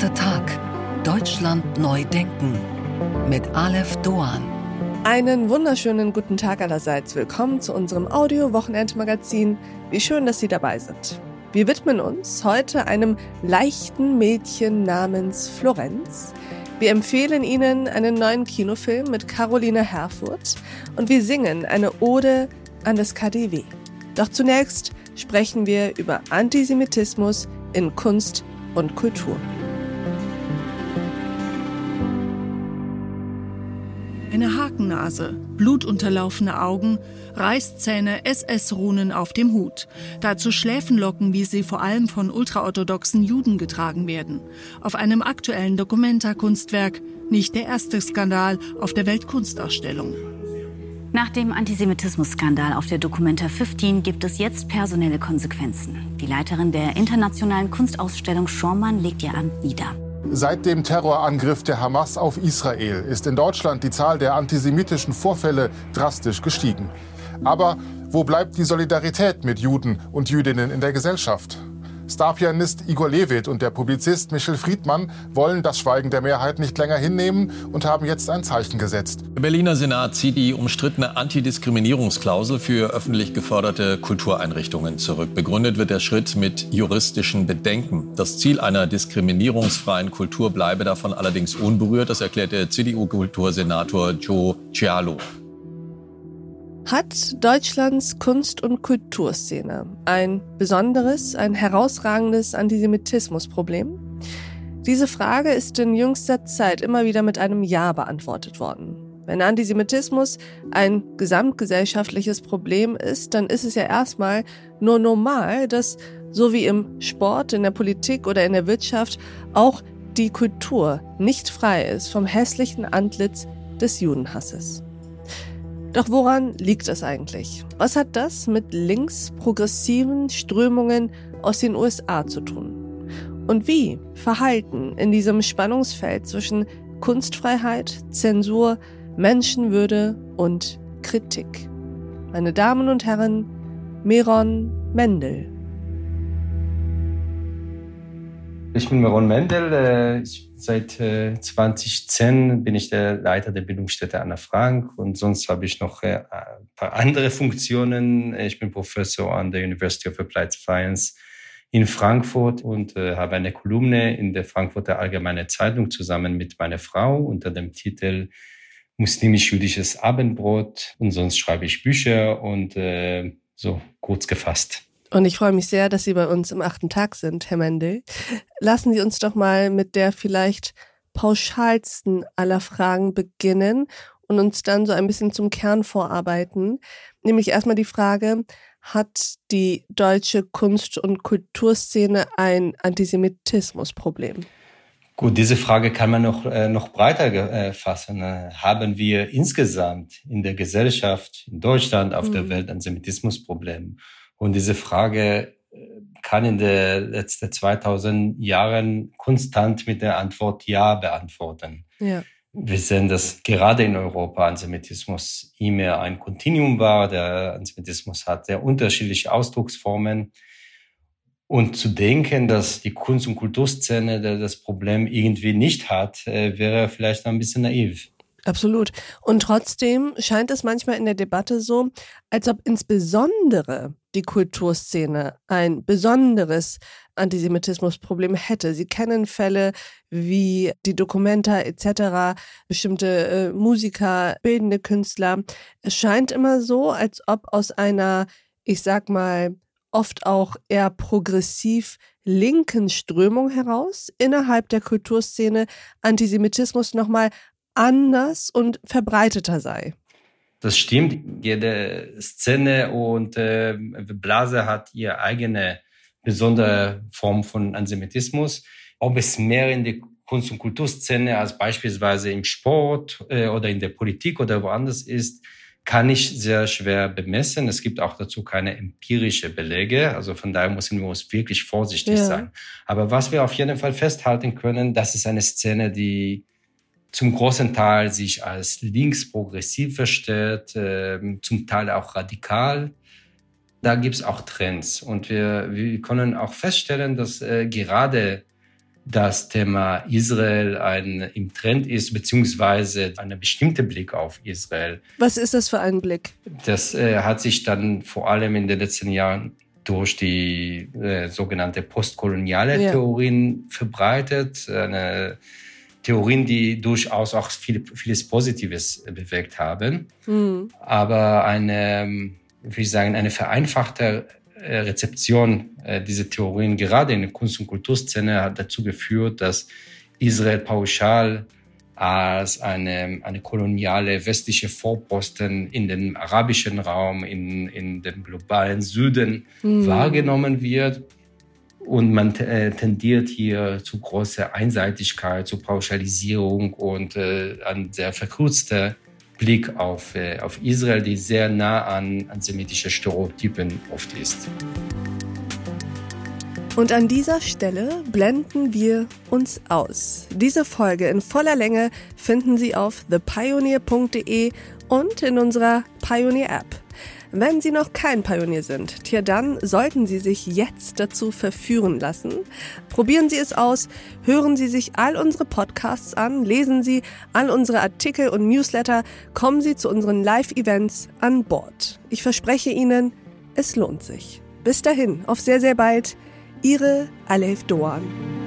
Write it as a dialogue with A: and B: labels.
A: achte Tag. Deutschland neu denken. Mit Aleph Doan.
B: Einen wunderschönen guten Tag allerseits. Willkommen zu unserem Audio-Wochenendmagazin. Wie schön, dass Sie dabei sind. Wir widmen uns heute einem leichten Mädchen namens Florenz. Wir empfehlen Ihnen einen neuen Kinofilm mit Caroline Herfurth und wir singen eine Ode an das KDW. Doch zunächst sprechen wir über Antisemitismus in Kunst und Kultur.
C: Eine Hakennase, blutunterlaufene Augen, Reißzähne, SS-Runen auf dem Hut. Dazu Schläfenlocken, wie sie vor allem von ultraorthodoxen Juden getragen werden. Auf einem aktuellen Dokumenta-Kunstwerk nicht der erste Skandal auf der Weltkunstausstellung.
D: Nach dem Antisemitismus-Skandal auf der Documenta 15 gibt es jetzt personelle Konsequenzen. Die Leiterin der internationalen Kunstausstellung Schormann legt ihr Amt nieder.
E: Seit dem Terrorangriff der Hamas auf Israel ist in Deutschland die Zahl der antisemitischen Vorfälle drastisch gestiegen. Aber wo bleibt die Solidarität mit Juden und Jüdinnen in der Gesellschaft? Starpianist Igor Levit und der Publizist Michel Friedmann wollen das Schweigen der Mehrheit nicht länger hinnehmen und haben jetzt ein Zeichen gesetzt.
F: Der Berliner Senat zieht die umstrittene Antidiskriminierungsklausel für öffentlich geförderte Kultureinrichtungen zurück. Begründet wird der Schritt mit juristischen Bedenken. Das Ziel einer diskriminierungsfreien Kultur bleibe davon allerdings unberührt, das erklärt der CDU-Kultursenator Joe Cialo.
B: Hat Deutschlands Kunst- und Kulturszene ein besonderes, ein herausragendes Antisemitismusproblem? Diese Frage ist in jüngster Zeit immer wieder mit einem Ja beantwortet worden. Wenn Antisemitismus ein gesamtgesellschaftliches Problem ist, dann ist es ja erstmal nur normal, dass so wie im Sport, in der Politik oder in der Wirtschaft auch die Kultur nicht frei ist vom hässlichen Antlitz des Judenhasses. Doch woran liegt es eigentlich? Was hat das mit links-progressiven Strömungen aus den USA zu tun? Und wie verhalten in diesem Spannungsfeld zwischen Kunstfreiheit, Zensur, Menschenwürde und Kritik? Meine Damen und Herren, Meron Mendel.
G: Ich bin Meron Mendel. Äh, Seit 2010 äh, bin ich der Leiter der Bildungsstätte Anna Frank und sonst habe ich noch äh, ein paar andere Funktionen. Ich bin Professor an der University of Applied Science in Frankfurt und habe eine Kolumne in der Frankfurter Allgemeine Zeitung zusammen mit meiner Frau unter dem Titel Muslimisch-jüdisches Abendbrot und sonst schreibe ich Bücher und so kurz gefasst.
B: Und ich freue mich sehr, dass Sie bei uns im achten Tag sind, Herr Mendel. Lassen Sie uns doch mal mit der vielleicht pauschalsten aller Fragen beginnen und uns dann so ein bisschen zum Kern vorarbeiten. Nämlich erstmal die Frage, hat die deutsche Kunst- und Kulturszene ein Antisemitismusproblem?
G: Gut, diese Frage kann man noch, äh, noch breiter äh, fassen. Äh, haben wir insgesamt in der Gesellschaft, in Deutschland, auf mhm. der Welt Antisemitismusproblem? Und diese Frage äh, kann in den letzten 2000 Jahren konstant mit der Antwort Ja beantworten. Ja. Wir sehen, dass gerade in Europa Antisemitismus immer ein Kontinuum war. Der Antisemitismus hat sehr unterschiedliche Ausdrucksformen. Und zu denken, dass die Kunst- und Kulturszene das Problem irgendwie nicht hat, äh, wäre vielleicht ein bisschen naiv.
B: Absolut. Und trotzdem scheint es manchmal in der Debatte so, als ob insbesondere die Kulturszene ein besonderes Antisemitismusproblem hätte. Sie kennen Fälle wie die Dokumenta etc., bestimmte äh, Musiker, bildende Künstler. Es scheint immer so, als ob aus einer, ich sag mal, oft auch eher progressiv linken Strömung heraus innerhalb der Kulturszene Antisemitismus nochmal anders und verbreiteter sei.
G: Das stimmt. Jede Szene und äh, Blase hat ihre eigene besondere Form von Antisemitismus. Ob es mehr in der Kunst- und Kulturszene als beispielsweise im Sport äh, oder in der Politik oder woanders ist, kann ich sehr schwer bemessen. Es gibt auch dazu keine empirische Belege. Also von daher müssen wir uns wirklich vorsichtig ja. sein. Aber was wir auf jeden Fall festhalten können, das ist eine Szene, die zum großen Teil sich als linksprogressiv versteht, äh, zum Teil auch radikal. Da gibt's auch Trends. Und wir, wir können auch feststellen, dass äh, gerade das Thema Israel ein, im Trend ist, beziehungsweise ein bestimmter Blick auf Israel.
B: Was ist das für ein Blick?
G: Das äh, hat sich dann vor allem in den letzten Jahren durch die äh, sogenannte postkoloniale ja. Theorien verbreitet. Eine Theorien, die durchaus auch viel, vieles Positives bewirkt haben. Mhm. Aber eine, wie ich sagen, eine vereinfachte äh, Rezeption äh, dieser Theorien gerade in der Kunst- und Kulturszene hat dazu geführt, dass Israel pauschal als eine, eine koloniale westliche Vorposten in den arabischen Raum, in, in dem globalen Süden mhm. wahrgenommen wird. Und man äh, tendiert hier zu großer Einseitigkeit, zu Pauschalisierung und äh, an sehr verkürzte Blick auf, äh, auf Israel, die sehr nah an antisemitische Stereotypen oft ist.
B: Und an dieser Stelle blenden wir uns aus. Diese Folge in voller Länge finden Sie auf thepioneer.de und in unserer Pioneer App. Wenn Sie noch kein Pionier sind, tja, dann sollten Sie sich jetzt dazu verführen lassen. Probieren Sie es aus, hören Sie sich all unsere Podcasts an, lesen Sie all unsere Artikel und Newsletter, kommen Sie zu unseren Live-Events an Bord. Ich verspreche Ihnen, es lohnt sich. Bis dahin, auf sehr, sehr bald. Ihre Alef Doan.